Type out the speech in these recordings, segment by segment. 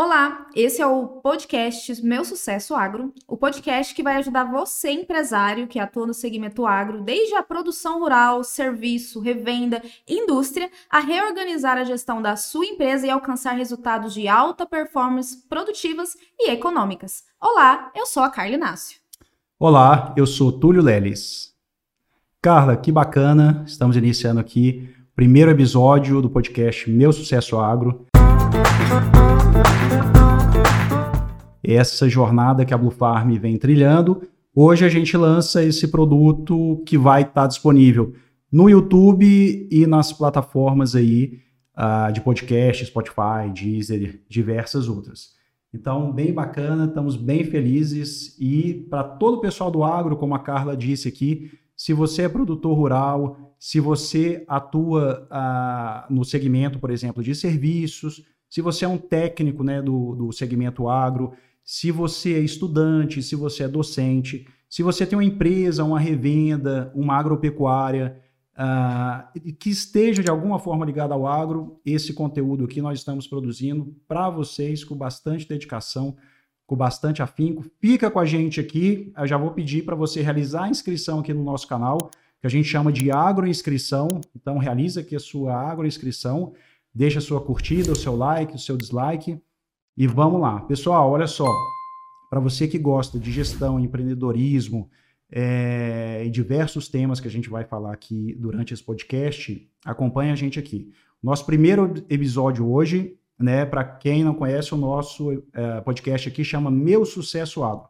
Olá, esse é o podcast Meu Sucesso Agro, o podcast que vai ajudar você, empresário que atua no segmento agro, desde a produção rural, serviço, revenda, indústria, a reorganizar a gestão da sua empresa e alcançar resultados de alta performance produtivas e econômicas. Olá, eu sou a Carla Inácio. Olá, eu sou Túlio Leles. Carla, que bacana, estamos iniciando aqui o primeiro episódio do podcast Meu Sucesso Agro essa jornada que a Blue Farm vem trilhando. Hoje a gente lança esse produto que vai estar tá disponível no YouTube e nas plataformas aí uh, de podcast, Spotify, Deezer, diversas outras. Então, bem bacana, estamos bem felizes e para todo o pessoal do agro, como a Carla disse aqui, se você é produtor rural, se você atua uh, no segmento, por exemplo, de serviços, se você é um técnico né, do, do segmento agro, se você é estudante, se você é docente, se você tem uma empresa, uma revenda, uma agropecuária, uh, que esteja de alguma forma ligada ao agro, esse conteúdo aqui nós estamos produzindo para vocês com bastante dedicação, com bastante afinco. Fica com a gente aqui, eu já vou pedir para você realizar a inscrição aqui no nosso canal, que a gente chama de agroinscrição. Então, realiza aqui a sua agroinscrição, deixa a sua curtida, o seu like, o seu dislike. E vamos lá. Pessoal, olha só. Para você que gosta de gestão, empreendedorismo é, e diversos temas que a gente vai falar aqui durante esse podcast, acompanhe a gente aqui. Nosso primeiro episódio hoje, né, para quem não conhece, o nosso é, podcast aqui chama Meu Sucesso Agro.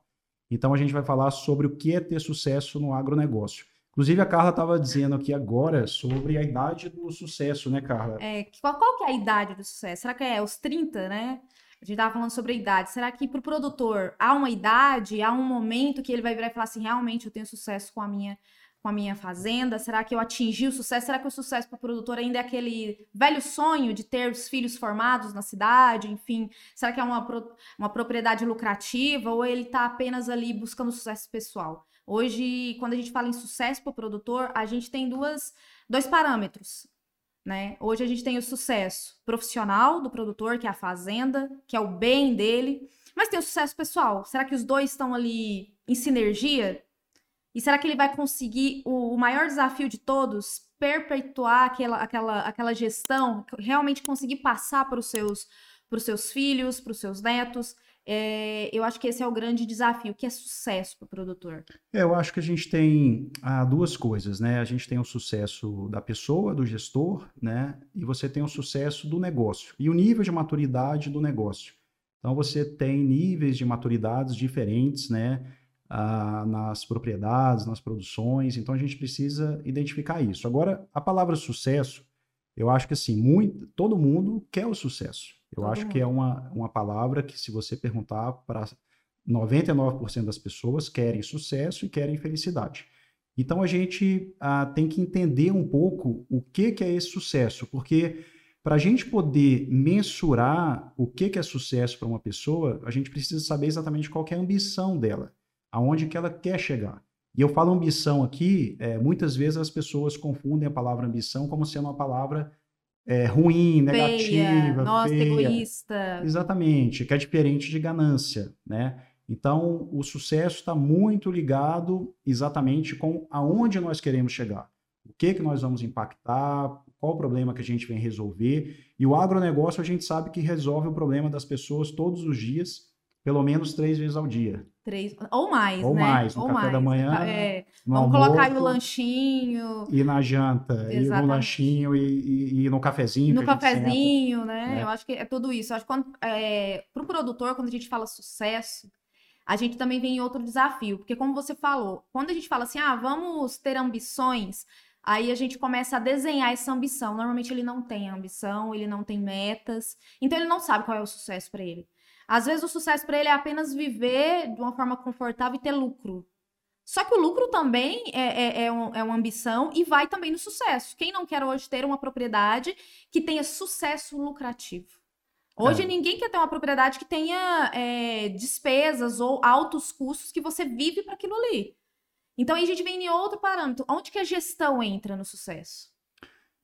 Então a gente vai falar sobre o que é ter sucesso no agronegócio. Inclusive, a Carla estava dizendo aqui agora sobre a idade do sucesso, né, Carla? É, qual, qual que é a idade do sucesso? Será que é os 30, né? A gente estava falando sobre a idade. Será que para o produtor há uma idade, há um momento que ele vai virar e falar assim: realmente eu tenho sucesso com a minha com a minha fazenda? Será que eu atingi o sucesso? Será que o sucesso para o produtor ainda é aquele velho sonho de ter os filhos formados na cidade? Enfim, será que é uma, uma propriedade lucrativa ou ele está apenas ali buscando sucesso pessoal? Hoje, quando a gente fala em sucesso para o produtor, a gente tem duas, dois parâmetros. Né? Hoje a gente tem o sucesso profissional do produtor, que é a fazenda, que é o bem dele, mas tem o sucesso pessoal. Será que os dois estão ali em sinergia? E será que ele vai conseguir o, o maior desafio de todos, perpetuar aquela, aquela, aquela gestão, realmente conseguir passar para os seus, seus filhos, para os seus netos? É, eu acho que esse é o grande desafio, que é sucesso para o produtor. É, eu acho que a gente tem ah, duas coisas, né? A gente tem o sucesso da pessoa, do gestor, né? E você tem o sucesso do negócio e o nível de maturidade do negócio. Então você tem níveis de maturidades diferentes, né? Ah, nas propriedades, nas produções. Então a gente precisa identificar isso. Agora, a palavra sucesso, eu acho que assim, muito, todo mundo quer o sucesso. Eu Todo acho mundo. que é uma, uma palavra que, se você perguntar para 99% das pessoas, querem sucesso e querem felicidade. Então a gente ah, tem que entender um pouco o que, que é esse sucesso, porque para a gente poder mensurar o que, que é sucesso para uma pessoa, a gente precisa saber exatamente qual é a ambição dela, aonde que ela quer chegar. E eu falo ambição aqui, é, muitas vezes as pessoas confundem a palavra ambição como sendo uma palavra é, ruim, negativa, feia, nossa, feia. egoísta. Exatamente, que é diferente de ganância, né? Então, o sucesso está muito ligado exatamente com aonde nós queremos chegar. O que, que nós vamos impactar, qual o problema que a gente vem resolver. E o agronegócio, a gente sabe que resolve o problema das pessoas todos os dias pelo menos três vezes ao dia. Três, ou mais, ou né? mais, no ou café mais. da manhã. É, vamos almoço, colocar aí o lanchinho. E na janta, Exatamente. e no lanchinho, e, e, e no cafezinho. No cafezinho, né? É. Eu acho que é tudo isso. Eu acho que quando, é, pro produtor, quando a gente fala sucesso, a gente também vem em outro desafio. Porque como você falou, quando a gente fala assim, ah, vamos ter ambições, Aí a gente começa a desenhar essa ambição. Normalmente ele não tem ambição, ele não tem metas, então ele não sabe qual é o sucesso para ele. Às vezes o sucesso para ele é apenas viver de uma forma confortável e ter lucro. Só que o lucro também é, é, é, um, é, uma ambição e vai também no sucesso. Quem não quer hoje ter uma propriedade que tenha sucesso lucrativo? Hoje é. ninguém quer ter uma propriedade que tenha é, despesas ou altos custos que você vive para aquilo ali. Então aí a gente vem em outro parâmetro. Onde que a gestão entra no sucesso?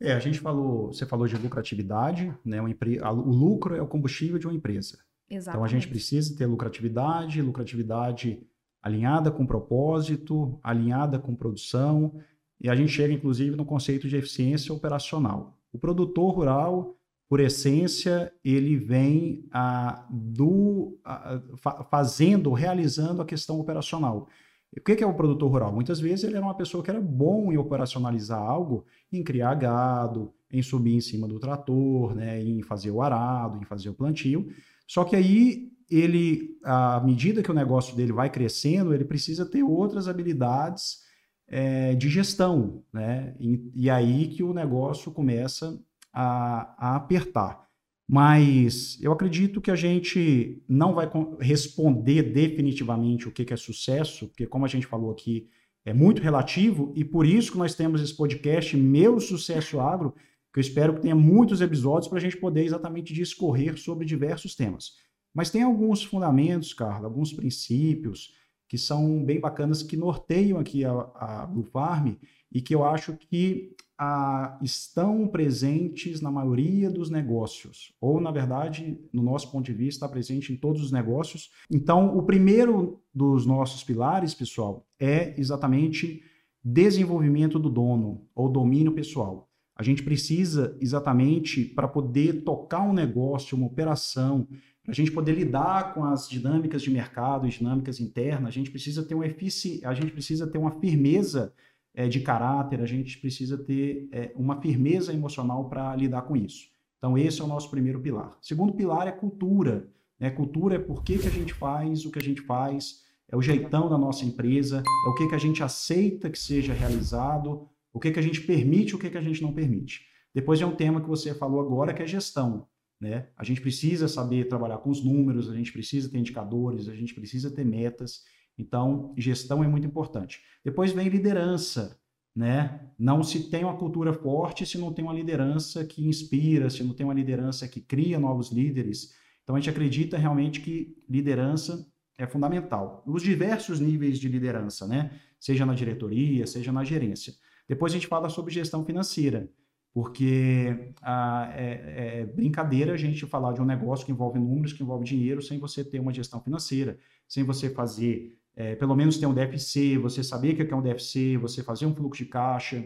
É, a gente falou, você falou de lucratividade, né? Empre... O lucro é o combustível de uma empresa. Exatamente. Então a gente precisa ter lucratividade, lucratividade alinhada com propósito, alinhada com produção, e a gente chega inclusive no conceito de eficiência operacional. O produtor rural, por essência, ele vem a, do, a, fazendo, realizando a questão operacional. O que é o produtor rural? Muitas vezes ele era uma pessoa que era bom em operacionalizar algo, em criar gado, em subir em cima do trator, né, em fazer o arado, em fazer o plantio. Só que aí ele, à medida que o negócio dele vai crescendo, ele precisa ter outras habilidades é, de gestão, né? E, e, aí que o negócio começa a, a apertar. Mas eu acredito que a gente não vai responder definitivamente o que é sucesso, porque, como a gente falou aqui, é muito relativo, e por isso que nós temos esse podcast, Meu Sucesso Agro, que eu espero que tenha muitos episódios para a gente poder exatamente discorrer sobre diversos temas. Mas tem alguns fundamentos, Carla, alguns princípios que são bem bacanas, que norteiam aqui a, a Blue Farm e que eu acho que a, estão presentes na maioria dos negócios, ou na verdade, no nosso ponto de vista, está presente em todos os negócios. Então, o primeiro dos nossos pilares, pessoal, é exatamente desenvolvimento do dono ou domínio pessoal. A gente precisa exatamente para poder tocar um negócio, uma operação, para a gente poder lidar com as dinâmicas de mercado, as dinâmicas internas, a gente precisa ter uma efici... a gente precisa ter uma firmeza é, de caráter, a gente precisa ter é, uma firmeza emocional para lidar com isso. Então, esse é o nosso primeiro pilar. Segundo pilar é cultura. Né? Cultura é por que, que a gente faz o que a gente faz, é o jeitão da nossa empresa, é o que, que a gente aceita que seja realizado, o que, que a gente permite, o que, que a gente não permite. Depois é um tema que você falou agora, que é gestão. Né? A gente precisa saber trabalhar com os números, a gente precisa ter indicadores, a gente precisa ter metas. Então, gestão é muito importante. Depois vem liderança. Né? Não se tem uma cultura forte se não tem uma liderança que inspira, se não tem uma liderança que cria novos líderes. Então, a gente acredita realmente que liderança é fundamental. Os diversos níveis de liderança, né? seja na diretoria, seja na gerência. Depois a gente fala sobre gestão financeira porque ah, é, é, brincadeira a gente falar de um negócio que envolve números, que envolve dinheiro, sem você ter uma gestão financeira, sem você fazer, é, pelo menos ter um DFC, você saber o que é um DFC, você fazer um fluxo de caixa,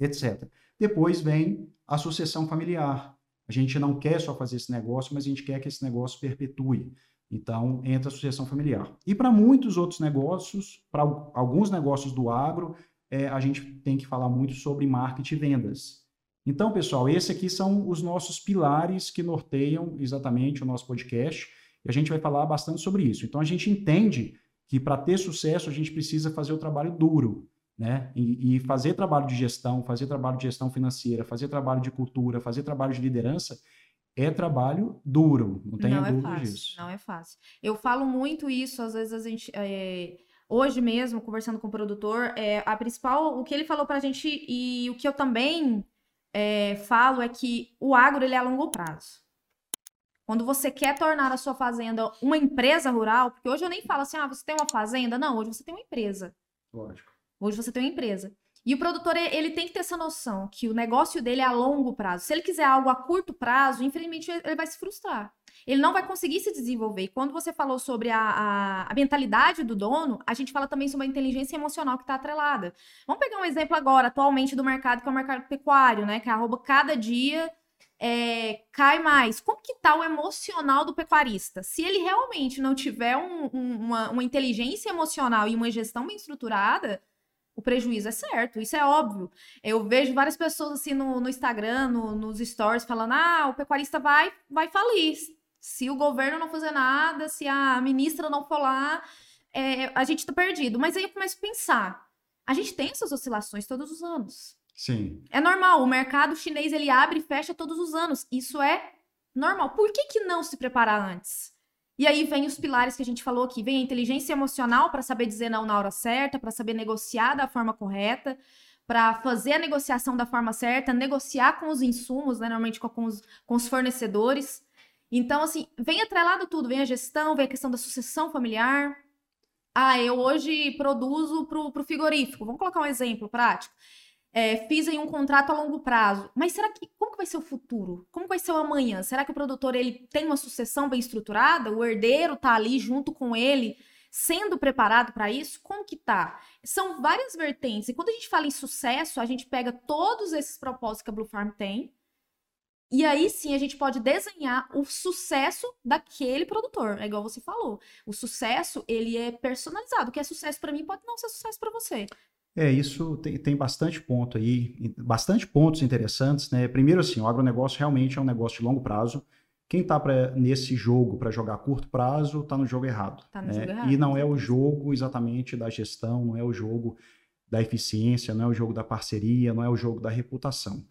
etc. Depois vem a sucessão familiar. A gente não quer só fazer esse negócio, mas a gente quer que esse negócio perpetue. Então, entra a sucessão familiar. E para muitos outros negócios, para alguns negócios do agro, é, a gente tem que falar muito sobre marketing e vendas. Então, pessoal, esses aqui são os nossos pilares que norteiam exatamente o nosso podcast e a gente vai falar bastante sobre isso. Então, a gente entende que para ter sucesso a gente precisa fazer o trabalho duro, né? E, e, fazer trabalho de gestão, fazer trabalho de gestão financeira, fazer trabalho de cultura, fazer trabalho de liderança é trabalho duro, não tenha não dúvida é fácil, disso. Não é fácil. Eu falo muito isso, às vezes a gente. É... Hoje mesmo, conversando com o produtor, é, a principal, o que ele falou para a gente e o que eu também é, falo é que o agro ele é a longo prazo. Quando você quer tornar a sua fazenda uma empresa rural, porque hoje eu nem falo assim, ah, você tem uma fazenda. Não, hoje você tem uma empresa. Lógico. Hoje você tem uma empresa. E o produtor, ele tem que ter essa noção que o negócio dele é a longo prazo. Se ele quiser algo a curto prazo, infelizmente ele vai se frustrar. Ele não vai conseguir se desenvolver. E quando você falou sobre a, a, a, mentalidade do dono, a gente fala também sobre a inteligência emocional que está atrelada. Vamos pegar um exemplo agora, atualmente, do mercado, que é o mercado pecuário, né? Que arroba cada dia é, cai mais. Como que tá o emocional do pecuarista? Se ele realmente não tiver um, um, uma, uma inteligência emocional e uma gestão bem estruturada, o prejuízo é certo, isso é óbvio. Eu vejo várias pessoas assim no, no Instagram, no, nos stories, falando: ah, o pecuarista vai, vai falir. Se o governo não fazer nada, se a ministra não for lá, é, a gente tá perdido. Mas aí eu começo a pensar: a gente tem essas oscilações todos os anos. Sim. É normal, o mercado chinês ele abre e fecha todos os anos. Isso é normal. Por que, que não se preparar antes? E aí vem os pilares que a gente falou aqui, vem a inteligência emocional para saber dizer não na hora certa, para saber negociar da forma correta, para fazer a negociação da forma certa, negociar com os insumos, né, normalmente com, com, os, com os fornecedores. Então, assim, vem atrelado tudo, vem a gestão, vem a questão da sucessão familiar. Ah, eu hoje produzo para o frigorífico. Vamos colocar um exemplo prático. é, fiz aí um contrato a longo prazo. Mas será que como que vai ser o futuro? Como vai ser o amanhã? Será que o produtor ele tem uma sucessão bem estruturada? O herdeiro tá ali junto com ele, sendo preparado para isso? Como que tá? São várias vertentes. E quando a gente fala em sucesso, a gente pega todos esses propósitos que a Blue Farm tem. E aí sim a gente pode desenhar o sucesso daquele produtor. É igual você falou. O sucesso, ele é personalizado. O que é sucesso para mim pode não ser sucesso para você. É, isso tem, tem bastante ponto aí, bastante pontos interessantes, né? Primeiro, assim, o agronegócio realmente é um negócio de longo prazo. Quem está nesse jogo para jogar curto prazo está no jogo errado. Tá no né? jogo errado. E não é o jogo exatamente da gestão, não é o jogo da eficiência, não é o jogo da parceria, não é o jogo da reputação.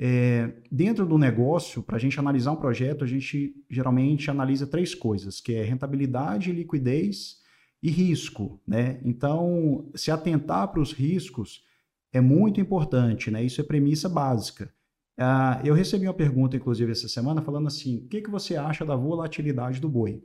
É, dentro do negócio, para a gente analisar um projeto, a gente geralmente analisa três coisas, que é rentabilidade, liquidez e risco, né? Então, se atentar para os riscos é muito importante, né? Isso é premissa básica. Uh, eu recebi uma pergunta, inclusive, essa semana, falando assim: o que, que você acha da volatilidade do boi?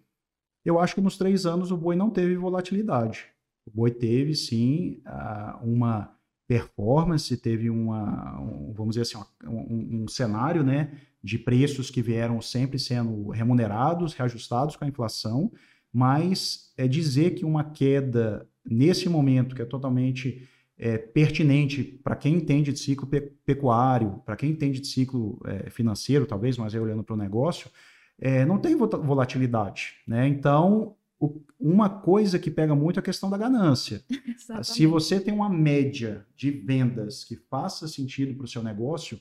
Eu acho que nos três anos o boi não teve volatilidade. O boi teve, sim, uh, uma performance, teve uma, um, vamos dizer assim, um, um, cenário né, de preços que vieram sempre sendo remunerados, reajustados com a inflação, mas é dizer que uma queda nesse momento, que é totalmente é, pertinente para quem entende de ciclo pecuário, para quem entende de ciclo é, financeiro, talvez, mas aí olhando para o negócio, é, não tem volatilidade. Né? Então, o, uma coisa que pega muito é a questão da ganância. Exatamente. Se você tem uma média de vendas que faça sentido para o seu negócio,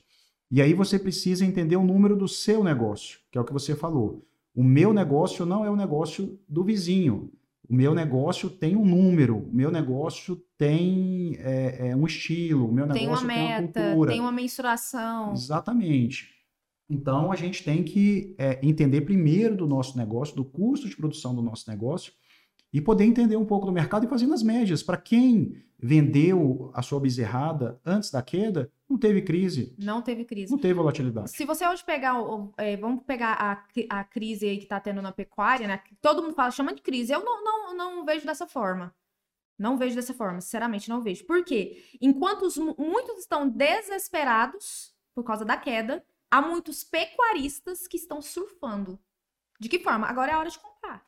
e aí você precisa entender o número do seu negócio, que é o que você falou. O meu negócio não é o negócio do vizinho. O meu negócio tem um número, o meu negócio tem é, é, um estilo, o meu tem negócio uma tem meta, uma cultura. tem uma mensuração. Exatamente. Então a gente tem que é, entender primeiro do nosso negócio, do custo de produção do nosso negócio, e poder entender um pouco do mercado e fazendo as médias. Para quem vendeu a sua bezerrada antes da queda, não teve crise. Não teve crise. Não teve volatilidade. Se você hoje pegar, é, vamos pegar a, a crise aí que tá tendo na pecuária, né? Todo mundo fala, chama de crise. Eu não, não, não vejo dessa forma. Não vejo dessa forma, sinceramente não vejo. Por quê? Enquanto os mu- muitos estão desesperados por causa da queda, há muitos pecuaristas que estão surfando. De que forma? Agora é a hora de comprar.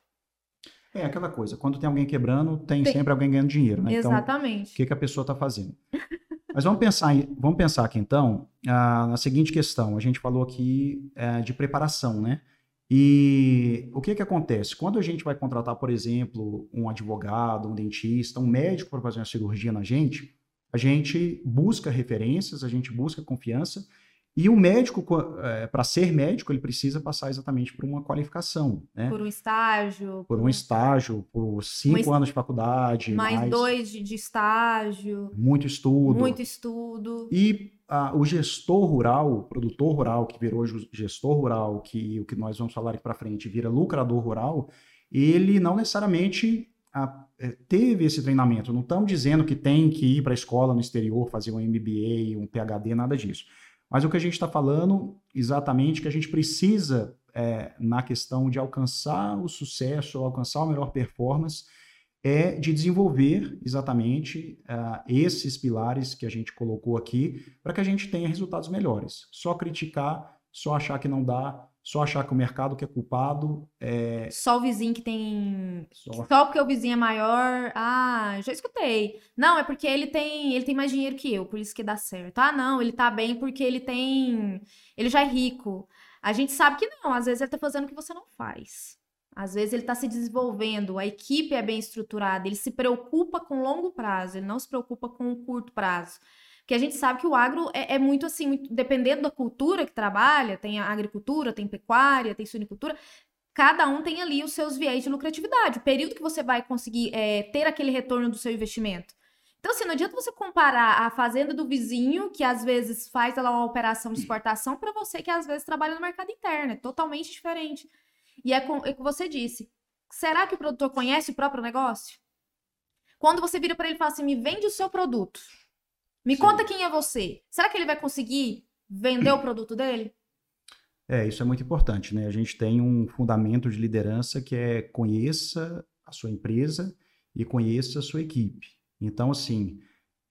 É aquela coisa, quando tem alguém quebrando, tem, Tem. sempre alguém ganhando dinheiro. Né? Então, o Exatamente. que, que a pessoa está fazendo? Mas vamos pensar, em- vamos pensar aqui então ah, na seguinte questão. A gente falou aqui eh, de preparação, né? E o que que acontece? Quando a gente vai contratar, por exemplo, um advogado, um dentista, um médico para fazer uma cirurgia na gente, a gente busca referências, a gente busca confiança. E o médico, para ser médico, ele precisa passar exatamente por uma qualificação, né? Por um estágio. Por um estágio, por cinco es- anos de faculdade, Mais dois de, de estágio. muito estudo. Muito estudo. E ah, o gestor rural, o produtor rural, que virou gestor rural, que o que nós vamos falar aqui para frente vira lucrador rural, ele não necessariamente ah, eh, teve esse treinamento. Não estamos dizendo que tem que ir para a escola no exterior, fazer um MBA, um PhD, nada disso. Mas o que a gente está falando exatamente que a gente precisa eh, na questão de alcançar o sucesso, alcançar a melhor performance, é de desenvolver exatamente ah, esses pilares que a gente colocou aqui para que a gente tenha resultados melhores. Só criticar, só achar que não dá, só achar que o mercado que é culpado é Só o vizinho que tem. só. Só porque o vizinho é maior. Ah, já escutei. Não, é porque ele tem, ele tem mais dinheiro que eu, por isso que dá certo. Ah, não, ele tá bem porque ele tem. Ele já é rico. A gente sabe que não, às vezes ele tá fazendo o que você não faz. Às vezes ele tá se desenvolvendo, a equipe é bem estruturada, ele se preocupa com longo prazo, ele não se preocupa com o curto prazo. Porque a gente sabe que o agro é, é muito assim, muito- dependendo da cultura que trabalha, tem agricultura, tem pecuária, tem suinicultura, cada um tem ali os seus viés de lucratividade, o período que você vai conseguir é, ter aquele retorno do seu investimento. Então, assim, não adianta você comparar a fazenda do vizinho, que às vezes faz lá uma operação de exportação, para você que às vezes trabalha no mercado interno. É totalmente diferente. E é é o que você disse. Será que o produtor conhece o próprio negócio? Quando você vira para ele e fala assim: me vende o seu produto. Me Sim. conta quem é você. Será que ele vai conseguir vender o produto dele? É, isso é muito importante, né? A gente tem um fundamento de liderança que é conheça a sua empresa e conheça a sua equipe. Então, assim,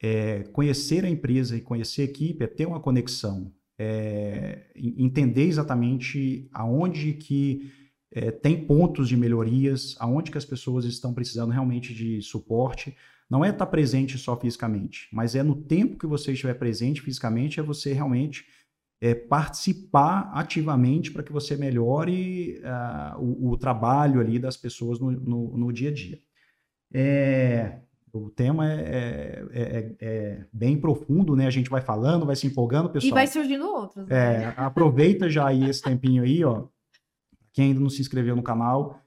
é, conhecer a empresa e conhecer a equipe é ter uma conexão, é, entender exatamente aonde que é, tem pontos de melhorias, aonde que as pessoas estão precisando realmente de suporte. Não é estar presente só fisicamente, mas é no tempo que você estiver presente fisicamente, é você realmente é, participar ativamente para que você melhore uh, o, o, trabalho ali das pessoas no, no, no dia a dia. É, o tema é, é, é, é, bem profundo, né? A gente vai falando, vai se empolgando, pessoal. E vai surgindo outros. Né? É, aproveita já aí esse tempinho aí, ó. Quem ainda não se inscreveu no canal,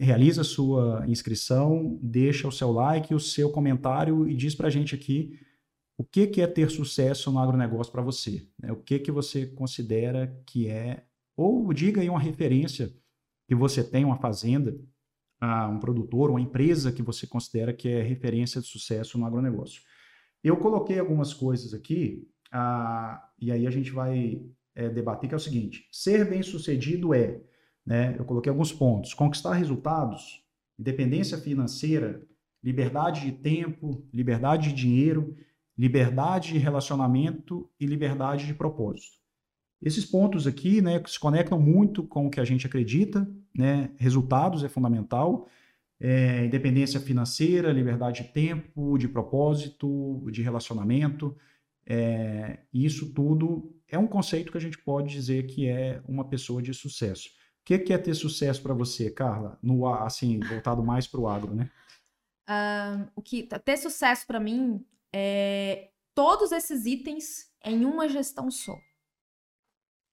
realiza a sua inscrição, deixa o seu like, o seu comentário e diz pra gente aqui o que, que é ter sucesso no agronegócio para você. Né? O que, que você considera que é, ou diga aí uma referência que você tem, uma fazenda, a um produtor, uma empresa que você considera que é referência de sucesso no agronegócio. Eu coloquei algumas coisas aqui, ah, e aí a gente vai é, debater, que é o seguinte: ser bem sucedido é, né, eu coloquei alguns pontos, conquistar resultados, independência financeira, liberdade de tempo, liberdade de dinheiro, liberdade de relacionamento e liberdade de propósito. Esses pontos aqui né, se conectam muito com o que a gente acredita, né? resultados é fundamental, é, independência financeira, liberdade de tempo, de propósito, de relacionamento. É, isso tudo é um conceito que a gente pode dizer que é uma pessoa de sucesso. O que é ter sucesso para você, Carla? No, assim, voltado mais para o agro, né? O que ter sucesso para mim é todos esses itens em uma gestão só.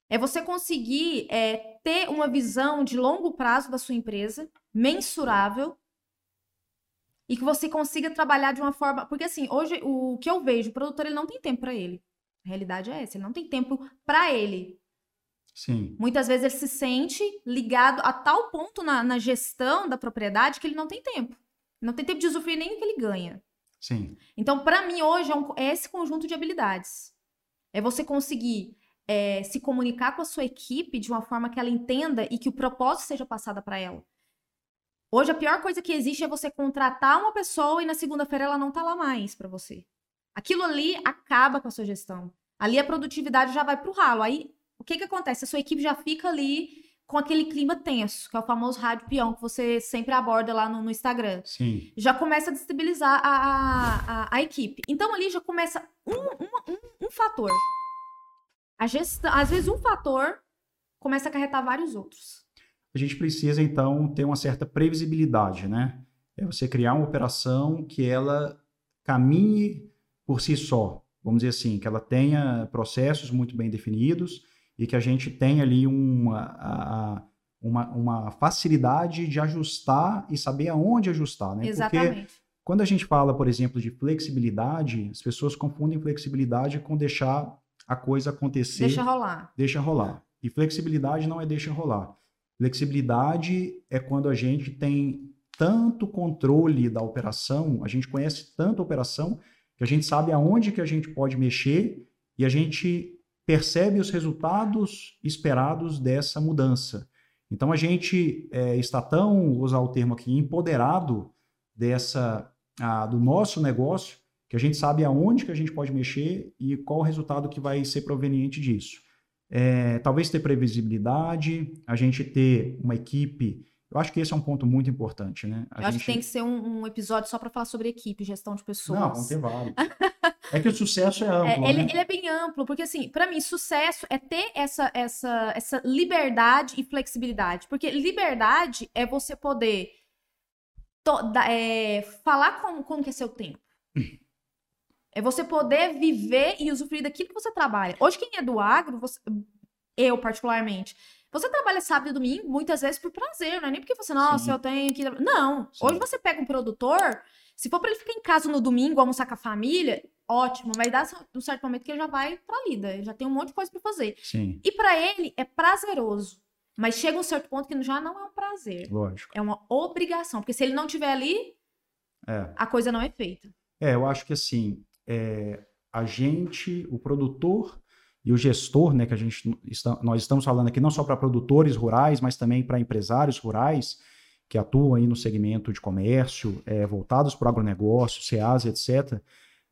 É você conseguir é, ter uma visão de longo prazo da sua empresa, mensurável, e que você consiga trabalhar de uma forma. Porque, assim, hoje o que eu vejo, o produtor ele não tem tempo para ele. A realidade é essa, ele não tem tempo para ele. Sim. Muitas vezes ele se sente ligado a tal ponto na, na gestão da propriedade que ele não tem tempo. Não tem tempo de usufruir nem o que ele ganha. Sim. Então, para mim, hoje é, um, é esse conjunto de habilidades. É você conseguir é, se comunicar com a sua equipe de uma forma que ela entenda e que o propósito seja passado para ela. Hoje a pior coisa que existe é você contratar uma pessoa e na segunda-feira ela não tá lá mais para você. Aquilo ali acaba com a sua gestão. Ali a produtividade já vai pro ralo. Aí que que acontece? A sua equipe já fica ali com aquele clima tenso, que é o famoso rádio peão que você sempre aborda lá no, no Instagram. Sim. Já começa a destabilizar a, a, a, a equipe. Então ali já começa um, um, um, um fator. A gestão, às vezes um fator começa a acarretar vários outros. A gente precisa então ter uma certa previsibilidade, né? É você criar uma operação que ela caminhe por si só, vamos dizer assim, que ela tenha processos muito bem definidos e que a gente tenha ali uma, uma, uma facilidade de ajustar e saber aonde ajustar, né? Exatamente. Porque quando a gente fala, por exemplo, de flexibilidade, as pessoas confundem flexibilidade com deixar a coisa acontecer. Deixa rolar. Deixa rolar. E flexibilidade não é deixa rolar. Flexibilidade é quando a gente tem tanto controle da operação, a gente conhece tanto a operação, que a gente sabe aonde que a gente pode mexer e a gente percebe os resultados esperados dessa mudança. Então a gente é, está tão, vou usar o termo aqui, empoderado dessa a, do nosso negócio que a gente sabe aonde que a gente pode mexer e qual o resultado que vai ser proveniente disso. É, talvez ter previsibilidade, a gente ter uma equipe. Eu acho que esse é um ponto muito importante, né? A eu gente... acho que tem que ser um, um episódio só para falar sobre equipe, gestão de pessoas. Não, vão ter vários. é que o sucesso é amplo. É, ele, né? ele, é bem amplo, porque assim, para mim, sucesso é ter essa, essa, essa liberdade e flexibilidade. Porque liberdade é você poder é, falar como, como que é seu tempo. É você poder viver e usufruir daquilo que você trabalha. Hoje, quem é do agro, você, eu particularmente, você trabalha sábado e domingo, muitas vezes por prazer, não é nem porque você, nossa, Sim. eu tenho que. Não. Sim. Hoje você pega um produtor, se for para ele ficar em casa no domingo, almoçar com a família, ótimo, vai dar um certo momento que ele já vai pra lida, já tem um monte de coisa para fazer. Sim. E para ele é prazeroso. Mas chega um certo ponto que já não é um prazer. Lógico. É uma obrigação. Porque se ele não estiver ali, é. a coisa não é feita. É, eu acho que assim, é, a gente, o produtor e o gestor, né, que a gente está, nós estamos falando aqui não só para produtores rurais, mas também para empresários rurais que atuam aí no segmento de comércio, é, voltados para o agronegócio, SEAS, etc.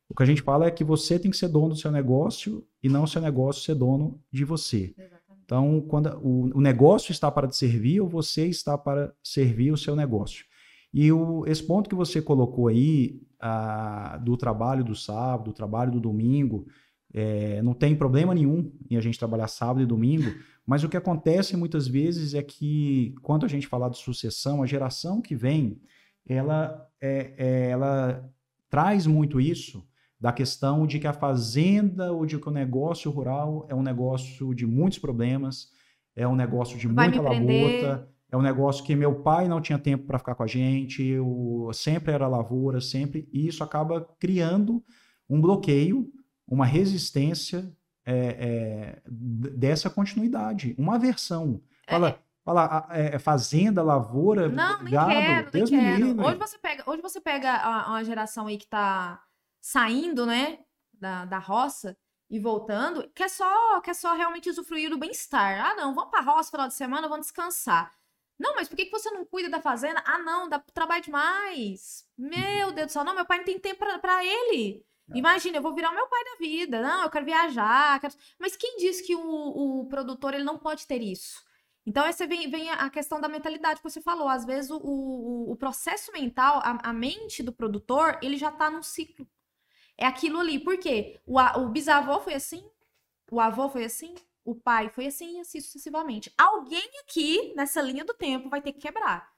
O que a gente fala é que você tem que ser dono do seu negócio e não o seu negócio ser dono de você. Exatamente. Então, quando o, o negócio está para te servir ou você está para servir o seu negócio. E o, esse ponto que você colocou aí, ah, do trabalho do sábado, do trabalho do domingo, é, não tem problema nenhum em a gente trabalhar sábado e domingo, mas o que acontece muitas vezes é que, quando a gente falar de sucessão, a geração que vem, ela, é, é, ela traz muito isso da questão de que a fazenda ou de que o negócio rural é um negócio de muitos problemas, é um negócio de Vai muita labuta, é um negócio que meu pai não tinha tempo para ficar com a gente, eu, sempre era lavoura, sempre, e isso acaba criando um bloqueio, uma resistência é, é, dessa continuidade, uma aversão. Fala, fala a- é, fazenda, lavoura, Não, nem gado, quero, nem Deus me quero. livre. Hoje você pega, hoje você pega uma geração aí que tá saindo, né, da, da roça e voltando, quer só, quer só realmente usufruir do bem-estar. Ah, não, vamos pra roça final de semana, vamos descansar. Não, mas por que, que você não cuida da fazenda? Ah, não, dá trabalho demais. Meu Deus do céu, não, meu pai não tem tempo pra ele. Imagina, eu vou virar o meu pai da vida. Não, eu quero viajar. quero- Mas quem disse que o, o produtor ele não pode ter isso? Então, você vem, vem a questão da mentalidade que você falou. Às vezes, o, o, o processo mental, a, a mente do produtor, ele já tá num ciclo. É aquilo ali. Por quê? O, o bisavô foi assim, o avô foi assim, o pai foi assim e assim sucessivamente. Alguém aqui, nessa linha do tempo, vai ter que quebrar.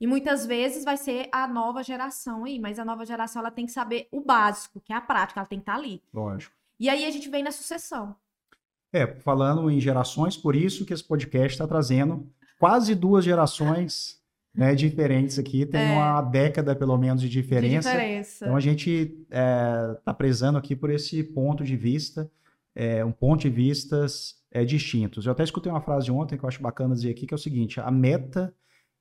E muitas vezes vai ser a nova geração aí, mas a nova geração ela tem que saber o básico, que é a prática, ela tem que estar ali. Lógico. E aí a gente vem na sucessão. É, falando em gerações, por isso que esse podcast está trazendo quase duas gerações né, diferentes aqui, tem É. uma década pelo menos de De diferença. diferença. Então a gente está prezando aqui por esse ponto de vista, é, um ponto de vistas é, distintos. Eu até escutei uma frase ontem que eu acho bacana dizer aqui, que é o seguinte: a meta,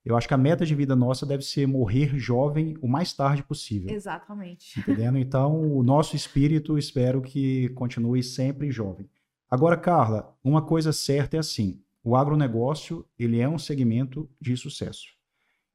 eu acho que a meta de vida nossa deve ser morrer jovem o mais tarde possível. Exatamente. Entendendo? Então, o nosso espírito, espero que continue sempre jovem. Agora, Carla, uma coisa certa é assim: o agronegócio ele é um segmento de sucesso.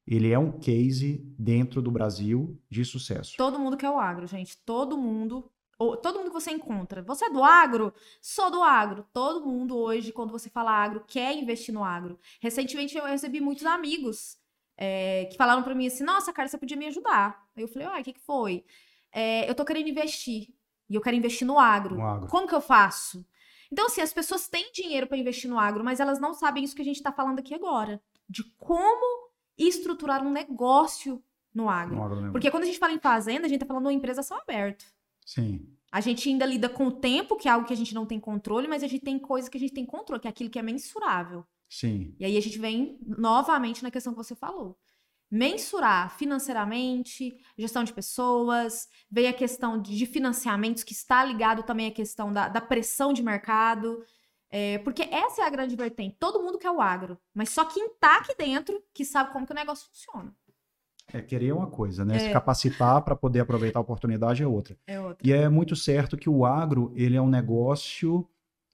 Ele é um case dentro do Brasil de sucesso. Todo mundo quer o agro, gente. Todo mundo. Ou- Todo mundo que você encontra. Você é do agro? Sou do agro. Todo mundo hoje, quando você fala agro, quer investir no agro. Recentemente eu recebi muitos amigos é, que falaram pra mim assim: Nossa, cara, você podia me ajudar. Aí eu falei: Ai, o que, que foi? "É, eu tô querendo investir. E eu quero investir no agro. No agro. Como que eu faço? Então, assim, as pessoas têm dinheiro pra investir no agro, mas elas não sabem isso que a gente tá falando aqui agora. De como estruturar um negócio no agro. No agronegócio. Porque quando a gente fala em fazenda, a gente tá falando de uma empresa céu aberto. Sim, A gente ainda lida com o tempo, que é algo que a gente não tem controle, mas a gente tem coisas que a gente tem controle, que é aquilo que é mensurável. sim, E aí a gente vem novamente na questão que você falou. Mensurar financeiramente, gestão de pessoas, vem a questão de financiamentos, que está ligado também à questão da, da pressão de mercado. É, porque essa é a grande vertente. Todo mundo quer o agro, mas só quem tá aqui dentro que sabe como que o negócio funciona. É, querer é uma coisa, né? Se É. capacitar para poder aproveitar a oportunidade é outra. É outra. E é muito certo que o agro, ele é um negócio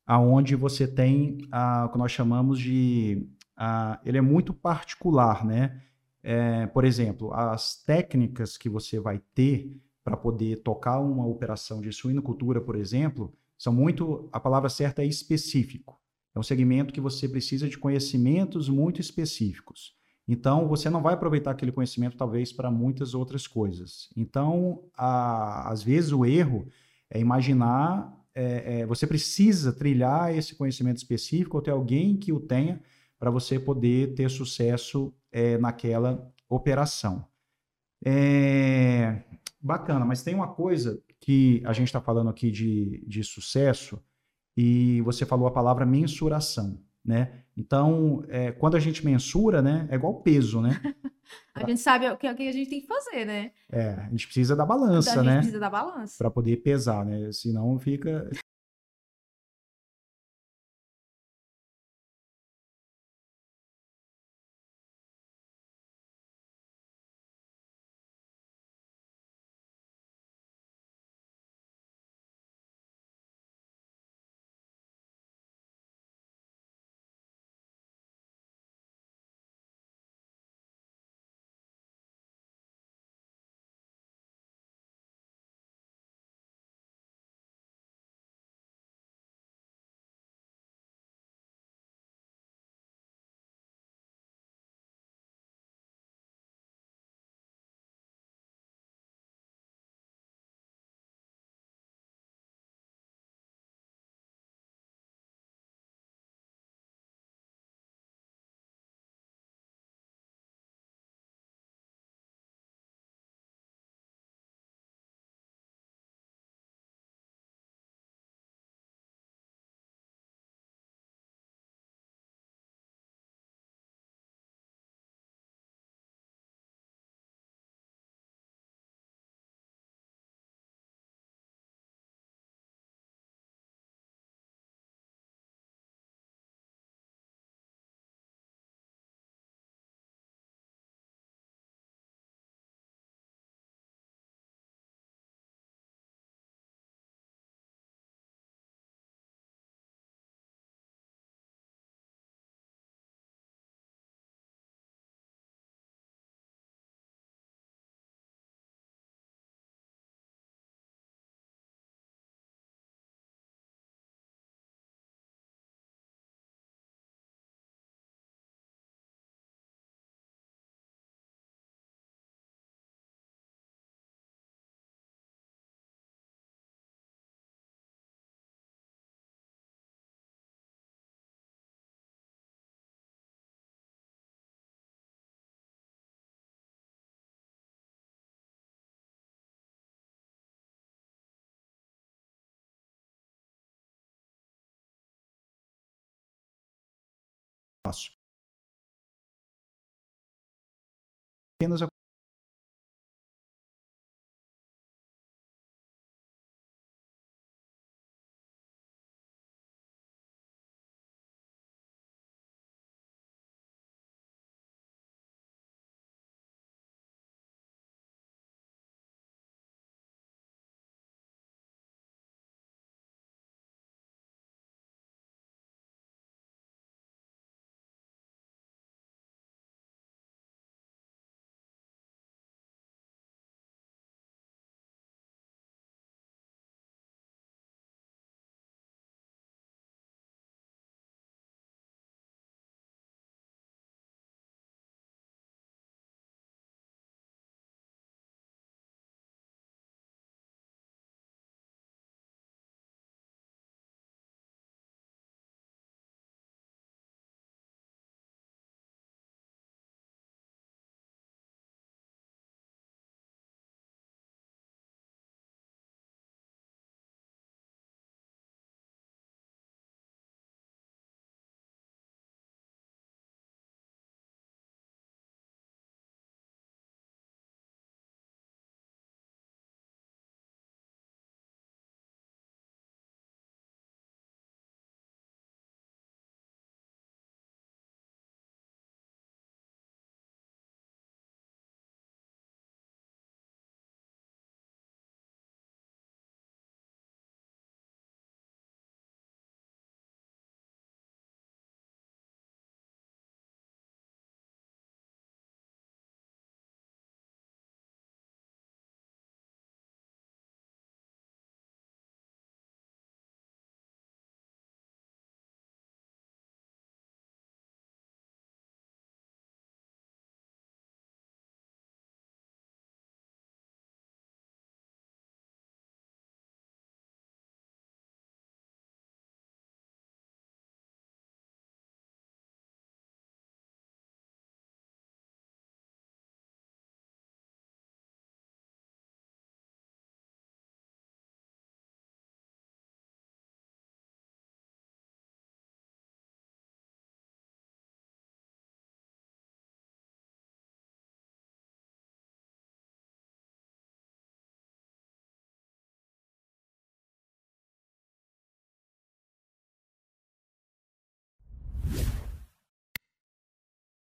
aonde você tem a, o que nós chamamos de... a- ele é muito particular, né? É, por exemplo, as técnicas que você vai ter para poder tocar uma operação de suinocultura, por exemplo, são muito... A palavra certa é específico. É um segmento que você precisa de conhecimentos muito específicos. Então, você não vai aproveitar aquele conhecimento, talvez, para muitas outras coisas. Então, a- às vezes, o erro é imaginar. é, é, você precisa trilhar esse conhecimento específico ou ter alguém que o tenha para você poder ter sucesso é, naquela operação. É, bacana, mas tem uma coisa que a gente está falando aqui de, de sucesso e você falou a palavra mensuração, né? Então, é, quando a gente mensura, né, é igual peso, né? A gente sabe o que, o que a gente tem que fazer, né? É, a gente precisa da a balança, gente né? precisa da balança. Para poder pesar, né? Senão fica faço. Apenas a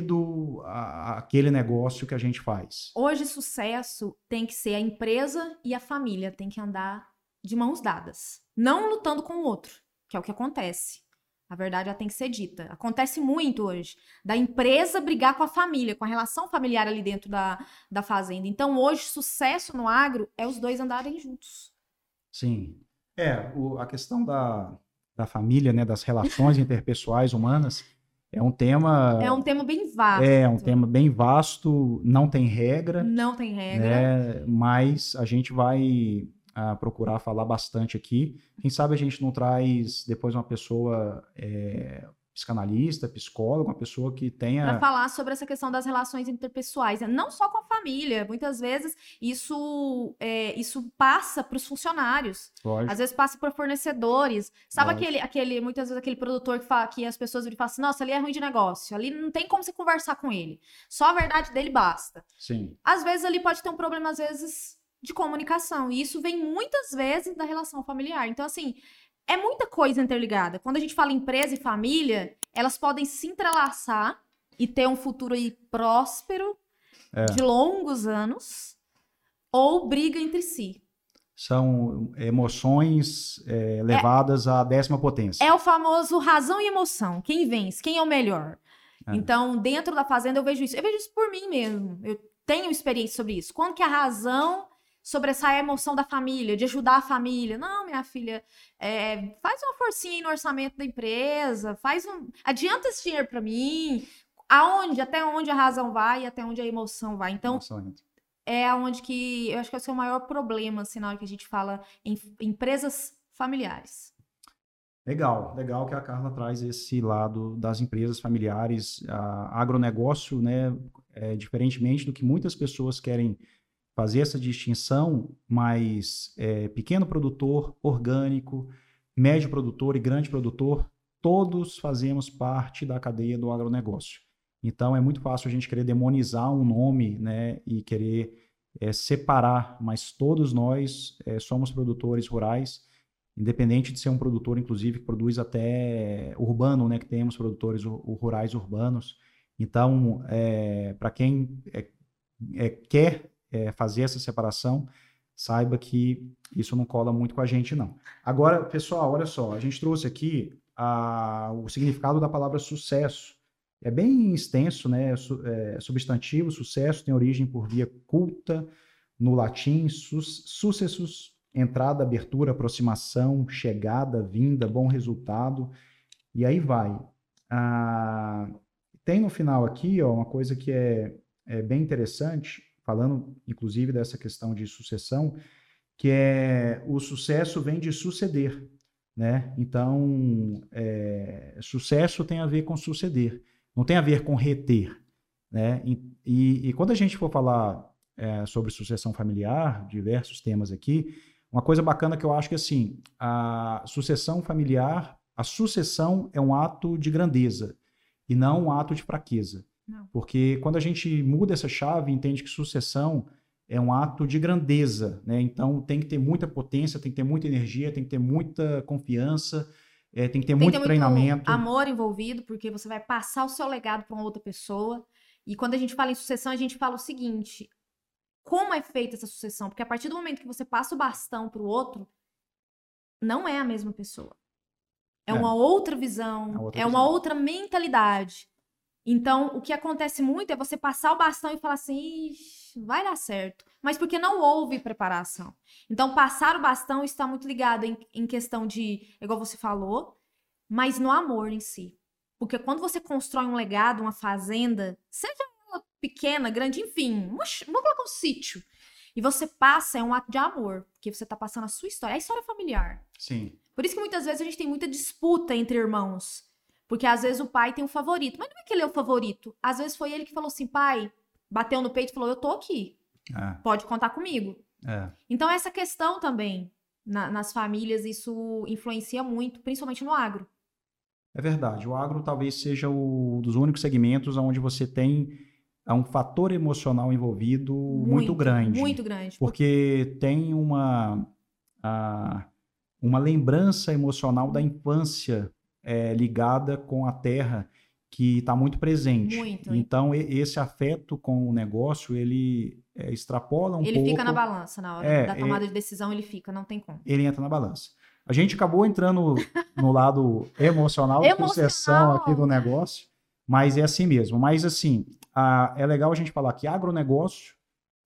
do a, aquele negócio que a gente faz. Hoje, sucesso tem que ser a empresa e a família, tem que andar de mãos dadas. Não lutando com o outro, que é o que acontece. A verdade já tem que ser dita. Acontece muito hoje. Da empresa brigar com a família, com a relação familiar ali dentro da, da fazenda. Então, hoje, sucesso no agro é os dois andarem juntos. Sim. É, o, a questão da, da família, né, das relações interpessoais humanas, é um tema. É um tema bem vasto. É, um tema bem vasto, não tem regra. Não tem regra. Né, mas a gente vai uh, procurar falar bastante aqui. Quem sabe a gente não traz depois uma pessoa é, psicanalista, psicólogo, uma pessoa que tenha. Para falar sobre essa questão das relações interpessoais, né? não só com a família. Muitas vezes isso, é, isso passa para os funcionários. Lógico. Às vezes passa para fornecedores. Sabe aquele, aquele, muitas vezes aquele produtor que, fala, que as pessoas viram e falam assim: nossa, ali é ruim de negócio, ali não tem como você conversar com ele. Só a verdade dele basta. Sim. Às vezes ali pode ter um problema, às vezes, de comunicação. E isso vem muitas vezes da relação familiar. Então, assim, é muita coisa interligada. Quando a gente fala empresa e família, elas podem se entrelaçar e ter um futuro aí próspero, é. de longos anos, ou briga entre si. São emoções é, levadas é, à décima potência. É o famoso razão e emoção. Quem vence? Quem é o melhor? É. Então, dentro da fazenda, eu vejo isso. Eu vejo isso por mim mesmo. Eu tenho experiência sobre isso. Quando que a razão sobressai a emoção da família, de ajudar a família. Não, minha filha, é, faz uma forcinha aí no orçamento da empresa, faz um, adianta esse dinheiro para mim. aonde, até onde a razão vai e até onde a emoção vai. Então, Nossa, entra. é onde que eu acho que é o maior problema, assim, na hora que a gente fala em empresas familiares. Legal, legal que a Carla traz esse lado das empresas familiares, a agronegócio, né, é, diferentemente do que muitas pessoas querem fazer essa distinção, mas é, pequeno produtor, orgânico, médio produtor e grande produtor, todos fazemos parte da cadeia do agronegócio. Então é muito fácil a gente querer demonizar um nome, né, e querer é, separar, mas todos nós é, somos produtores rurais independente de ser um produtor, inclusive, que produz até urbano, né, que temos produtores rurais urbanos. Então, é, para quem é, é, quer é, fazer essa separação, saiba que isso não cola muito com a gente, não. Agora, pessoal, olha só, a gente trouxe aqui a, o significado da palavra sucesso. É bem extenso, né? É, substantivo, sucesso tem origem por via culta, no latim, sus, sucessus entrada, abertura, aproximação, chegada, vinda, bom resultado, e aí vai. Ah, tem no final aqui ó, uma coisa que é, é bem interessante, falando inclusive dessa questão de sucessão, que é o sucesso vem de suceder, né? Então, é, sucesso tem a ver com suceder, não tem a ver com reter, né? E, e, e quando a gente for falar é, sobre sucessão familiar, diversos temas aqui, uma coisa bacana que eu acho que assim, a sucessão familiar, a sucessão é um ato de grandeza e não um ato de fraqueza. Não. Porque quando a gente muda essa chave, entende que sucessão é um ato de grandeza, né? Então tem que ter muita potência, tem que ter muita energia, tem que ter muita confiança, é, tem que ter tem muito ter treinamento. Muito amor envolvido, porque você vai passar o seu legado para uma outra pessoa. E quando a gente fala em sucessão, a gente fala o seguinte: como é feita essa sucessão, porque a partir do momento que você passa o bastão para o outro, não é a mesma pessoa. É, é. uma outra visão, é, outra, é visão. uma outra mentalidade. Então, o que acontece muito é você passar o bastão e falar assim, vai dar certo. Mas porque não houve preparação. Então, passar o bastão está muito ligado em, em questão de, igual você falou, mas no amor em si. Porque quando você constrói um legado, uma fazenda, seja pequena, grande, enfim, vamos colocar um sítio. E você passa, é um ato de amor, porque você tá passando a sua história, é a história familiar. Sim. Por isso que muitas vezes a gente tem muita disputa entre irmãos. Porque às vezes o pai tem um favorito. Mas não é que ele é o favorito. Às vezes foi ele que falou assim, pai, bateu no peito e falou, eu tô aqui. É. Pode contar comigo. É. Então essa questão também, na, nas famílias, isso influencia muito, principalmente no agro. É verdade. O agro talvez seja um dos únicos segmentos onde você tem há um fator emocional envolvido muito, muito grande. Muito grande. Porque tem uma, a, uma lembrança emocional da infância é, ligada com a terra que está muito presente. Muito. Então, esse afeto com o negócio, ele é, extrapola um ele pouco... Ele fica na balança na hora é, da tomada é, de decisão, ele fica, não tem como. Ele entra na balança. A gente acabou entrando no lado emocional, emocional. sucessão aqui do negócio, mas é assim mesmo. Mas, assim, a, é legal a gente falar que agronegócio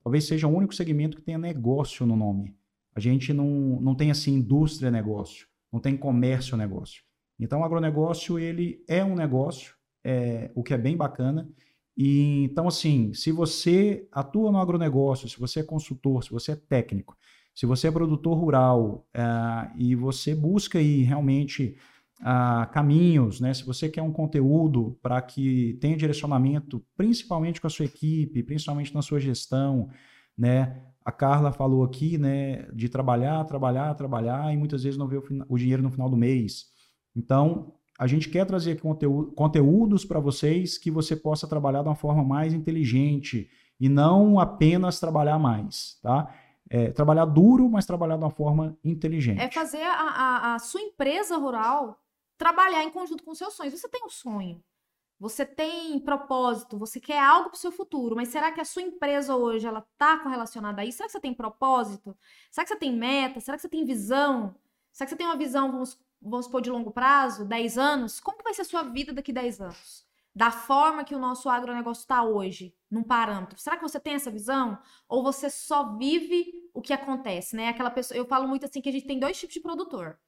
talvez seja o único segmento que tenha negócio no nome. A gente não, não tem, assim, indústria negócio, não tem comércio negócio. Então, o agronegócio, ele é um negócio, é, o que é bem bacana. E, então, assim, se você atua no agronegócio, se você é consultor, se você é técnico, se você é produtor rural é, e você busca aí realmente ah, caminhos, né? Se você quer um conteúdo para que tenha direcionamento, principalmente com a sua equipe, principalmente na sua gestão, né? A Carla falou aqui, né, de trabalhar, trabalhar, trabalhar e muitas vezes não ver o, o dinheiro no final do mês. Então, a gente quer trazer conteúdo, conteúdos para vocês que você possa trabalhar de uma forma mais inteligente e não apenas trabalhar mais, tá? É, trabalhar duro, mas trabalhar de uma forma inteligente. É fazer a, a, a sua empresa rural trabalhar em conjunto com seus sonhos. Você tem um sonho, você tem propósito, você quer algo para o seu futuro, mas será que a sua empresa hoje ela está correlacionada a isso? Será que você tem propósito? Será que você tem meta? Será que você tem visão? Será que você tem uma visão, vamos, vamos supor, de longo prazo, 10 anos? Como que vai ser a sua vida daqui 10 anos? Da forma que o nosso agronegócio está hoje, num parâmetro. Será que você tem essa visão? Ou você só vive o que acontece, né? Aquela pessoa, eu falo muito assim que a gente tem dois tipos de produtor.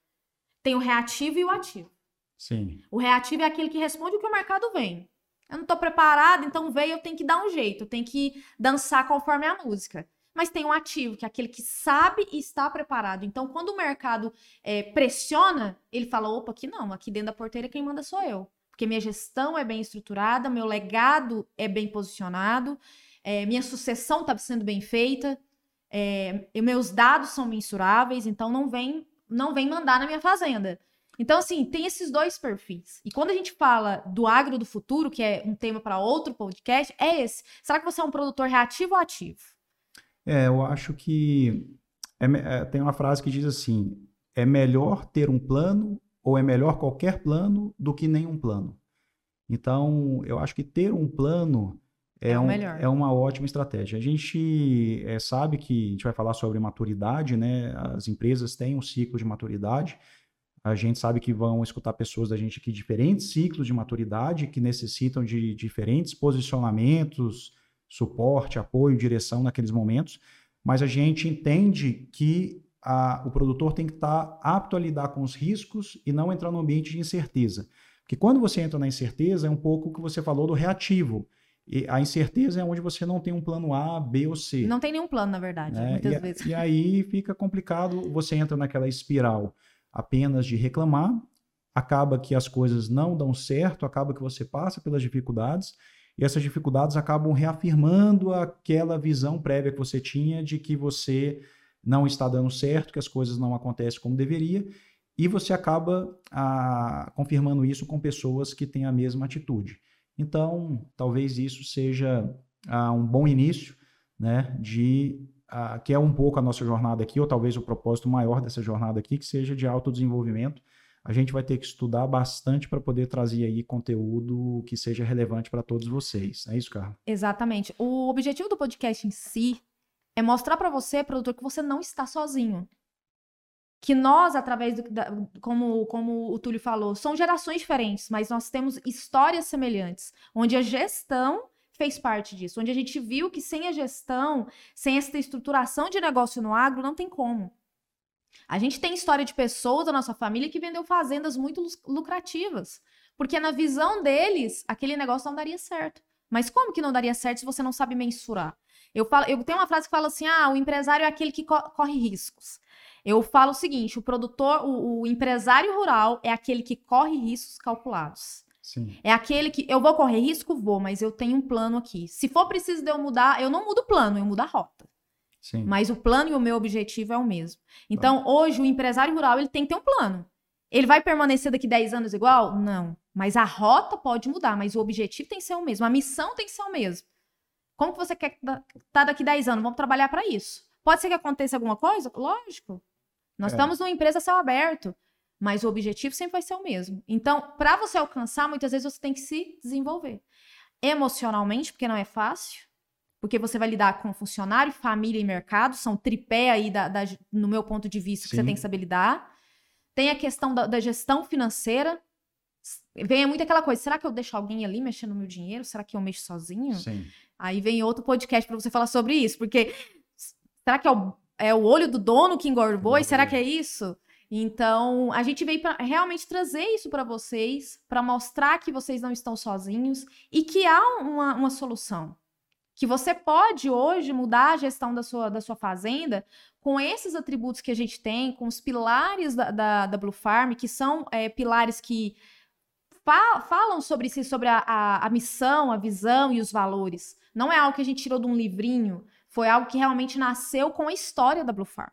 Tem o reativo e o ativo. Sim. O reativo é aquele que responde o que o mercado vem. Eu não tô preparado, então veio, eu tenho que dar um jeito, eu tenho que dançar conforme a música. Mas tem um ativo, que é aquele que sabe e está preparado. Então, quando o mercado é, pressiona, ele fala: opa, aqui não, aqui dentro da porteira quem manda sou eu. Porque minha gestão é bem estruturada, meu legado é bem posicionado, é, minha sucessão está sendo bem feita, é, meus dados são mensuráveis, então não vem, não vem mandar na minha fazenda. Então, assim, tem esses dois perfis. E quando a gente fala do agro do futuro, que é um tema para outro podcast, é esse. Será que você é um produtor reativo ou ativo? É, eu acho que é, é, tem uma frase que diz assim: é melhor ter um plano ou é melhor qualquer plano do que nenhum plano. Então, eu acho que ter um plano é, é, um, é uma ótima estratégia. A gente é, sabe que a gente vai falar sobre maturidade, né? As empresas têm um ciclo de maturidade. A gente sabe que vão escutar pessoas da gente aqui diferentes ciclos de maturidade que necessitam de diferentes posicionamentos, suporte, apoio, direção naqueles momentos. Mas a gente entende que a, o produtor tem que estar apto a lidar com os riscos e não entrar no ambiente de incerteza. Porque quando você entra na incerteza, é um pouco o que você falou do reativo. E a incerteza é onde você não tem um plano A, B ou C. Não tem nenhum plano, na verdade, né? muitas e, vezes. E aí fica complicado, você entra naquela espiral apenas de reclamar, acaba que as coisas não dão certo, acaba que você passa pelas dificuldades, e essas dificuldades acabam reafirmando aquela visão prévia que você tinha de que você não está dando certo, que as coisas não acontecem como deveria, e você acaba ah, confirmando isso com pessoas que têm a mesma atitude. Então, talvez isso seja ah, um bom início, né, de uh, que é um pouco a nossa jornada aqui, ou talvez o propósito maior dessa jornada aqui, que seja de autodesenvolvimento. A gente vai ter que estudar bastante para poder trazer aí conteúdo que seja relevante para todos vocês. É isso, Carla? Exatamente. O objetivo do podcast em si é mostrar para você, produtor, que você não está sozinho. Que nós, através do. Da, como, como o Túlio falou, são gerações diferentes, mas nós temos histórias semelhantes, onde a gestão fez parte disso, onde a gente viu que sem a gestão, sem essa estruturação de negócio no agro, não tem como. A gente tem história de pessoas da nossa família que vendeu fazendas muito lucrativas, porque na visão deles, aquele negócio não daria certo. Mas como que não daria certo se você não sabe mensurar? Eu, falo, eu tenho uma frase que fala assim: ah, o empresário é aquele que co corre riscos. Eu falo o seguinte: o produtor, o, o empresário rural é aquele que corre riscos calculados. Sim. É aquele que eu vou correr risco, vou, mas eu tenho um plano aqui. Se for preciso de eu mudar, eu não mudo o plano, eu mudo a rota. Sim. Mas o plano e o meu objetivo é o mesmo. Então, hoje, o empresário rural ele tem que ter um plano. Ele vai permanecer daqui 10 anos igual? Não. Mas a rota pode mudar, mas o objetivo tem que ser o mesmo. A missão tem que ser o mesmo. Como que você quer estar tá daqui 10 anos? Vamos trabalhar para isso. Pode ser que aconteça alguma coisa? Lógico. Nós é. estamos numa empresa céu aberto. Mas o objetivo sempre vai ser o mesmo. Então, para você alcançar, muitas vezes você tem que se desenvolver. Emocionalmente, porque não é fácil, porque você vai lidar com funcionário, família e mercado, são tripé aí, da, da no meu ponto de vista, Sim. que você tem que saber lidar. Tem a questão da, da gestão financeira. Vem muito aquela coisa: será que eu deixo alguém ali mexendo no meu dinheiro? Será que eu mexo sozinho? Sim. Aí vem outro podcast para você falar sobre isso, porque será que é o, é o olho do dono que engorda o boi? Será que é isso? Então, a gente veio para realmente trazer isso para vocês, para mostrar que vocês não estão sozinhos e que há uma, uma solução. Que você pode hoje mudar a gestão da sua, da sua fazenda com esses atributos que a gente tem, com os pilares da, da, da Blue Farm, que são é, pilares que fa falam sobre si, sobre a, a, a missão, a visão e os valores. Não é algo que a gente tirou de um livrinho, foi algo que realmente nasceu com a história da Blue Farm.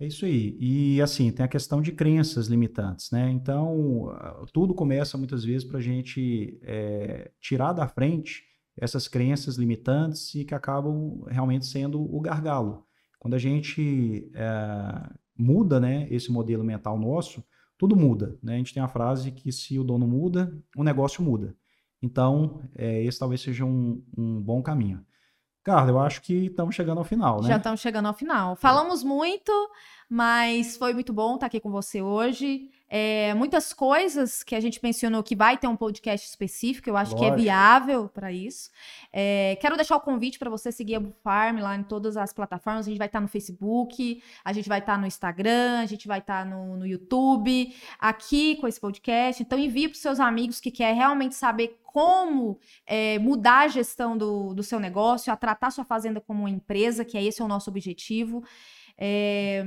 É isso aí. E assim, tem a questão de crenças limitantes, né? Então, tudo começa muitas vezes para a gente é, tirar da frente essas crenças limitantes e que acabam realmente sendo o gargalo. Quando a gente é, muda né, esse modelo mental nosso, tudo muda. Né? A gente tem a frase que se o dono muda, o negócio muda. Então, é, esse talvez seja um, um bom caminho. Carla, eu acho que estamos chegando ao final, né? Já estamos chegando ao final. Falamos muito, mas foi muito bom estar aqui com você hoje. É, muitas coisas que a gente mencionou que vai ter um podcast específico, eu acho que é Lógico. viável para isso. É, quero deixar o convite para você seguir a Bufarm lá em todas as plataformas. A gente vai estar no Facebook, a gente vai estar no Instagram, a gente vai estar no, no YouTube, aqui com esse podcast. Então, envie para os seus amigos que quer realmente saber como é, mudar a gestão do, do seu negócio, a tratar sua fazenda como uma empresa, que é esse é o nosso objetivo. É,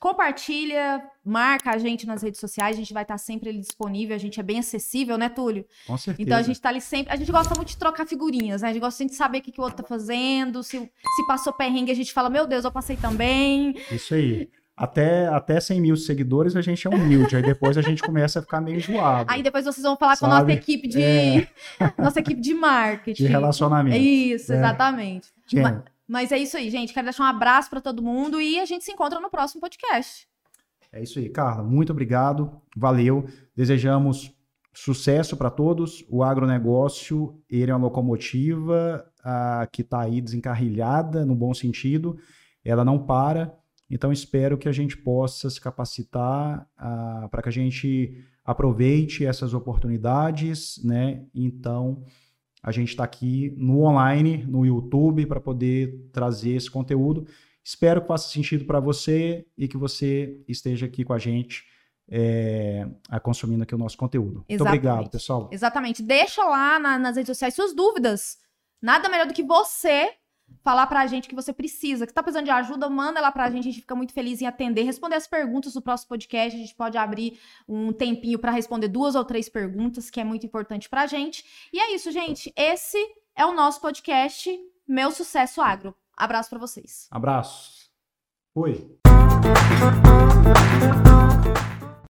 compartilha, marca a gente nas redes sociais, a gente vai estar sempre ali disponível, a gente é bem acessível, né, Túlio? Com certeza. Então a gente tá ali sempre. A gente gosta muito de trocar figurinhas, né? A gente gosta de saber o que, que o outro tá fazendo. Se, se passou perrengue, a gente fala, meu Deus, eu passei também. Isso aí. Até, até 100 mil seguidores a gente é humilde, aí depois a gente começa a ficar meio enjoado Aí depois vocês vão falar com a nossa Sabe? equipe de. É. Nossa equipe de marketing. de relacionamento. Isso, É. exatamente. Gente, Ma- Mas é isso aí, gente. Quero deixar um abraço pra todo mundo e a gente se encontra no próximo podcast. É isso aí, Carla. Muito obrigado. Valeu. Desejamos sucesso para todos. O agronegócio, ele é uma locomotiva ah, que está aí desencarrilhada, no bom sentido. Ela não para. Então, espero que a gente possa se capacitar para que a gente aproveite essas oportunidades, né? Então, a gente está aqui no online, no YouTube, para poder trazer esse conteúdo. Espero que faça sentido para você e que você esteja aqui com a gente é, a consumindo aqui o nosso conteúdo. Muito Exatamente. obrigado, pessoal. Exatamente. Deixa lá na- nas redes sociais suas dúvidas. Nada melhor do que você falar pra gente que você precisa. Que tá precisando de ajuda, manda lá pra gente. A gente fica muito feliz em atender, responder as perguntas do próximo podcast. A gente pode abrir um tempinho pra responder duas ou três perguntas, que é muito importante pra gente. E é isso, gente. Esse é o nosso podcast Meu Sucesso Agro. Abraço pra vocês. Abraços. Fui.